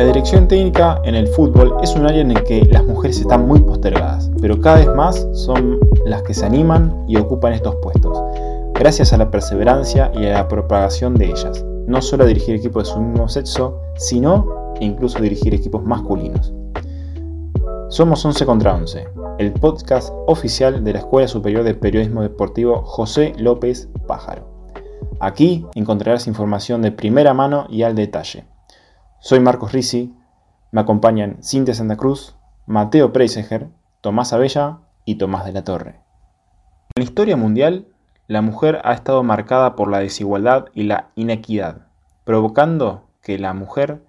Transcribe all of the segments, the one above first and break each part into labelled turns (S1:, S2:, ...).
S1: La dirección técnica en el fútbol es un área en el que las mujeres están muy postergadas, pero cada vez más son las que se animan y ocupan estos puestos, gracias a la perseverancia y a la propagación de ellas, no solo a dirigir equipos de su mismo sexo, sino incluso dirigir equipos masculinos. Somos 11 contra 11, el podcast oficial de la Escuela Superior de Periodismo Deportivo José López Pájaro. Aquí encontrarás información de primera mano y al detalle. Soy Marcos Risi, me acompañan Cintia Santa Cruz, Mateo Preiseger, Tomás Abella y Tomás de la Torre. En la historia mundial, la mujer ha estado marcada por la desigualdad y la inequidad, provocando que la mujer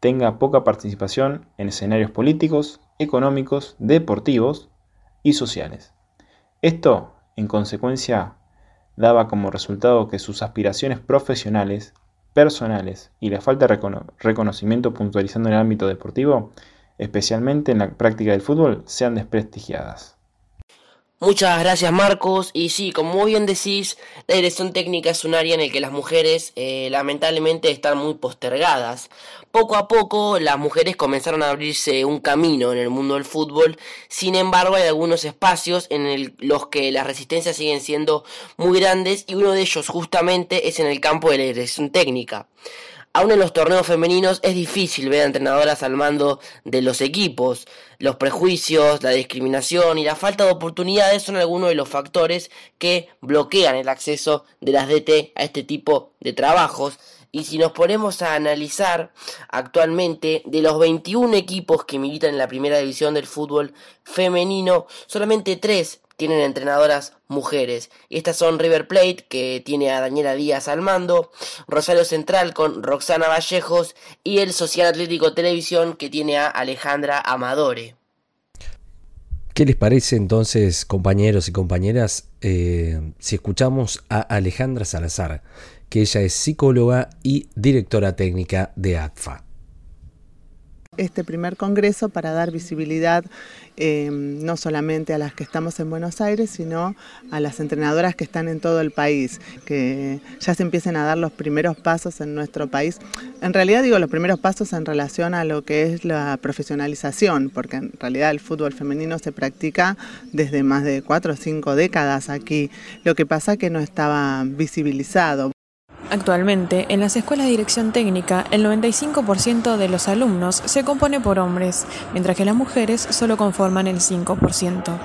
S1: tenga poca participación en escenarios políticos, económicos, deportivos y sociales. Esto, en consecuencia, daba como resultado que sus aspiraciones profesionales, personales y la falta de reconocimiento puntualizando en el ámbito deportivo, especialmente en la práctica del fútbol, sean desprestigiadas.
S2: Muchas gracias Marcos. Y sí, como bien decís, la dirección técnica es un área en el que las mujeres eh, lamentablemente están muy postergadas. Poco a poco las mujeres comenzaron a abrirse un camino en el mundo del fútbol. Sin embargo, hay algunos espacios en los que las resistencias siguen siendo muy grandes y uno de ellos justamente es en el campo de la dirección técnica. Aún en los torneos femeninos es difícil ver a entrenadoras al mando de los equipos. Los prejuicios, la discriminación y la falta de oportunidades son algunos de los factores que bloquean el acceso de las DT a este tipo de trabajos. Y si nos ponemos a analizar actualmente, de los 21 equipos que militan en la primera división del fútbol femenino, solamente 3 tienen entrenadoras mujeres. Estas son River Plate, que tiene a Daniela Díaz al mando, Rosario Central con Roxana Vallejos y el Social Atlético Televisión, que tiene a Alejandra Amadore.
S3: ¿Qué les parece entonces, compañeros y compañeras, eh, si escuchamos a Alejandra Salazar, que ella es psicóloga y directora técnica de ATFA?
S4: Este primer congreso para dar visibilidad eh, no solamente a las que estamos en Buenos Aires, sino a las entrenadoras que están en todo el país, que ya se empiecen a dar los primeros pasos en nuestro país. En realidad digo los primeros pasos en relación a lo que es la profesionalización, porque en realidad el fútbol femenino se practica desde más de cuatro o cinco décadas aquí. Lo que pasa que no estaba visibilizado.
S5: Actualmente, en las escuelas de dirección técnica, el 95% de los alumnos se compone por hombres, mientras que las mujeres solo conforman el 5%.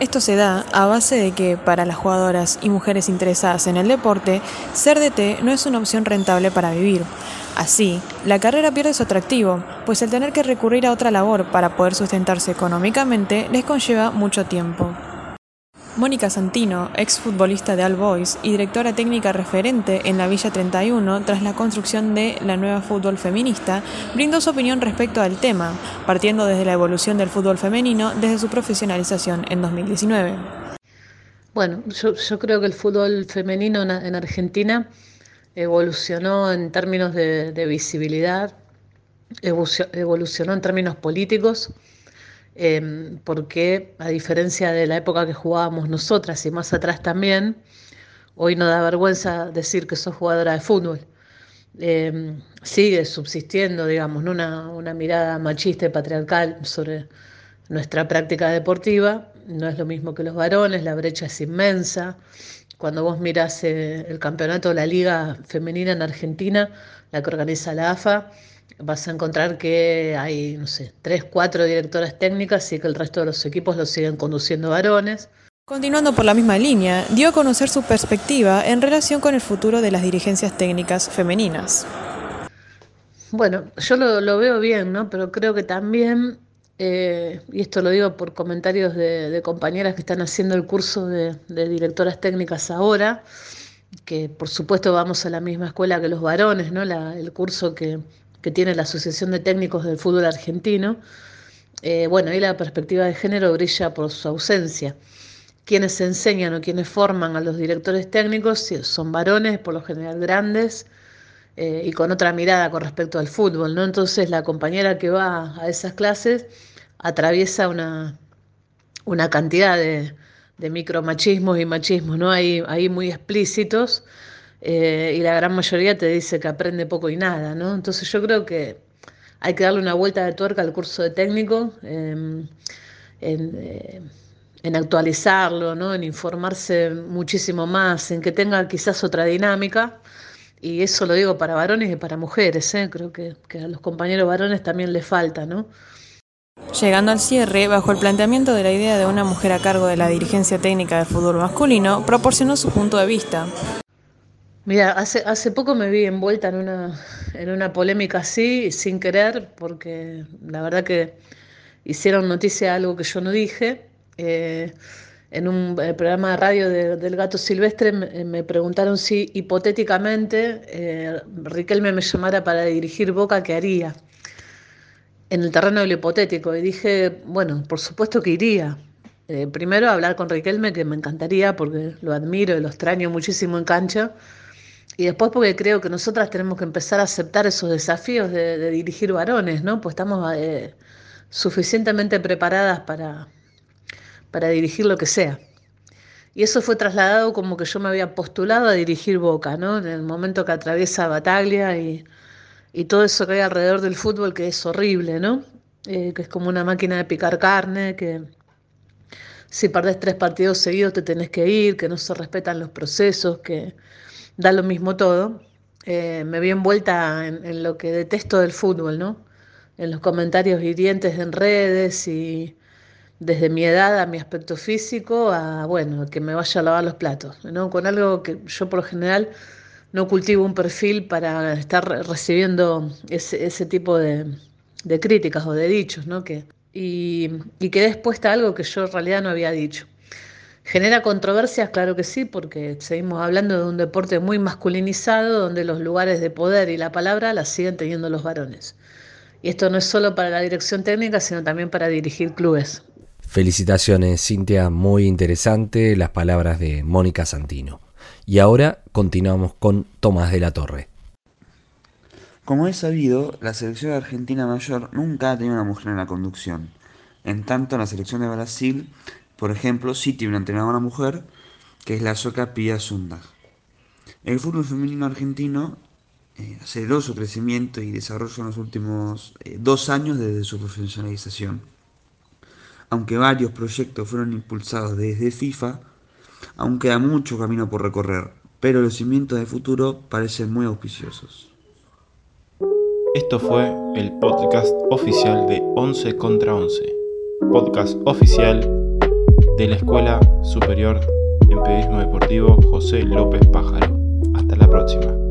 S5: Esto se da a base de que para las jugadoras y mujeres interesadas en el deporte, ser DT no es una opción rentable para vivir. Así, la carrera pierde su atractivo, pues el tener que recurrir a otra labor para poder sustentarse económicamente les conlleva mucho tiempo. Mónica Santino, ex futbolista de All Boys y directora técnica referente en la Villa 31 tras la construcción de la nueva fútbol feminista, brindó su opinión respecto al tema, partiendo desde la evolución del fútbol femenino desde su profesionalización en 2019.
S6: Bueno, yo, creo que el fútbol femenino en, Argentina evolucionó en términos de visibilidad, evolucionó en términos políticos Em, porque a diferencia de la época que jugábamos nosotras y más atrás también, hoy no da vergüenza decir que sos jugadora de fútbol. Em, sigue subsistiendo, digamos, una, una mirada machista y patriarcal sobre nuestra práctica deportiva. No es lo mismo que los varones, la brecha es inmensa. Cuando vos mirás eh, el campeonato de la Liga Femenina en Argentina, la que organiza la AFA, vas a encontrar que hay, no sé, tres, cuatro directoras técnicas y que el resto de los equipos los siguen conduciendo varones.
S5: Continuando por la misma línea, dio a conocer su perspectiva en relación con el futuro de las dirigencias técnicas femeninas.
S6: Bueno, yo lo, veo bien, ¿no? Pero creo que también, eh, y esto lo digo por comentarios de, compañeras que están haciendo el curso de, directoras técnicas ahora, que por supuesto vamos a la misma escuela que los varones, ¿no? el curso que, tiene la Asociación de Técnicos del Fútbol Argentino. Eh, bueno, ahí la perspectiva de género brilla por su ausencia quienes enseñan o quienes forman a los directores técnicos son varones, por lo general grandes, eh, y con otra mirada con respecto al fútbol, ¿no? Entonces la compañera que va a esas clases atraviesa una, una cantidad de, de micromachismos y machismos, ¿no? Ahí muy explícitos, eh, y la gran mayoría te dice que aprende poco y nada, ¿no? Entonces yo creo que hay que darle una vuelta de tuerca al curso de técnico. Em, en, eh, en actualizarlo, ¿no? en informarse muchísimo más, en que tenga quizás otra dinámica. Y eso lo digo para varones y para mujeres, ¿eh? creo que, a los compañeros varones también les falta. ¿no?
S5: Llegando al cierre, bajo el planteamiento de la idea de una mujer a cargo de la dirigencia técnica del fútbol masculino, proporcionó su punto de vista.
S6: Mira, hace, hace poco me vi envuelta en una, en una polémica así, sin querer, porque la verdad que hicieron noticia algo que yo no dije eh, en un eh, programa de radio del gato silvestre me, preguntaron si hipotéticamente eh, Riquelme me llamara para dirigir Boca, ¿qué haría? En el terreno de lo hipotético. Y dije, bueno, por supuesto que iría. primero hablar con Riquelme, que me encantaría porque lo admiro y lo extraño muchísimo en cancha. Y después porque creo que nosotras tenemos que empezar a aceptar esos desafíos de, dirigir varones, ¿no? Pues estamos suficientemente preparadas para, para dirigir lo que sea. Y eso fue trasladado como que yo me había postulado a dirigir Boca, ¿no? En el momento que atraviesa Bataglia y, todo eso que hay alrededor del fútbol, que es horrible, ¿no? Eh, que es como una máquina de picar carne, que si perdés tres partidos seguidos te tenés que ir, que no se respetan los procesos, que da lo mismo todo. Eh, me vi envuelta en, en lo que detesto del fútbol, ¿no? En los comentarios hirientes en redes y desde mi edad a mi aspecto físico a, bueno, que me vaya a lavar los platos, ¿no? Con algo que yo por lo general no cultivo un perfil para estar recibiendo ese, tipo de, de, críticas o de dichos, ¿no? Que, y, y quedé expuesta a algo que yo en realidad no había dicho. ¿Genera controversias? Claro que sí, porque seguimos hablando de un deporte muy masculinizado, donde los lugares de poder y la palabra las siguen teniendo los varones. Y esto no es solo para la dirección técnica, sino también para dirigir clubes.
S3: Felicitaciones, Cintia, muy interesante las palabras de Mónica Santino. Y ahora continuamos con Tomás de la Torre.
S7: Como es sabido, la selección argentina mayor nunca ha tenido una mujer en la conducción. En tanto, en la selección de Brasil, por ejemplo, sí tiene una entrenadora mujer, que es la soca Pia Sunda. El fútbol femenino argentino eh, aceleró su crecimiento y desarrollo en los últimos eh, dos años desde su profesionalización. Aunque varios proyectos fueron impulsados desde FIFA, aún queda mucho camino por recorrer, pero los cimientos de futuro parecen muy auspiciosos.
S1: Esto fue el podcast oficial de 11 contra 11, podcast oficial de la Escuela Superior en Periodismo Deportivo José López Pájaro. Hasta la próxima.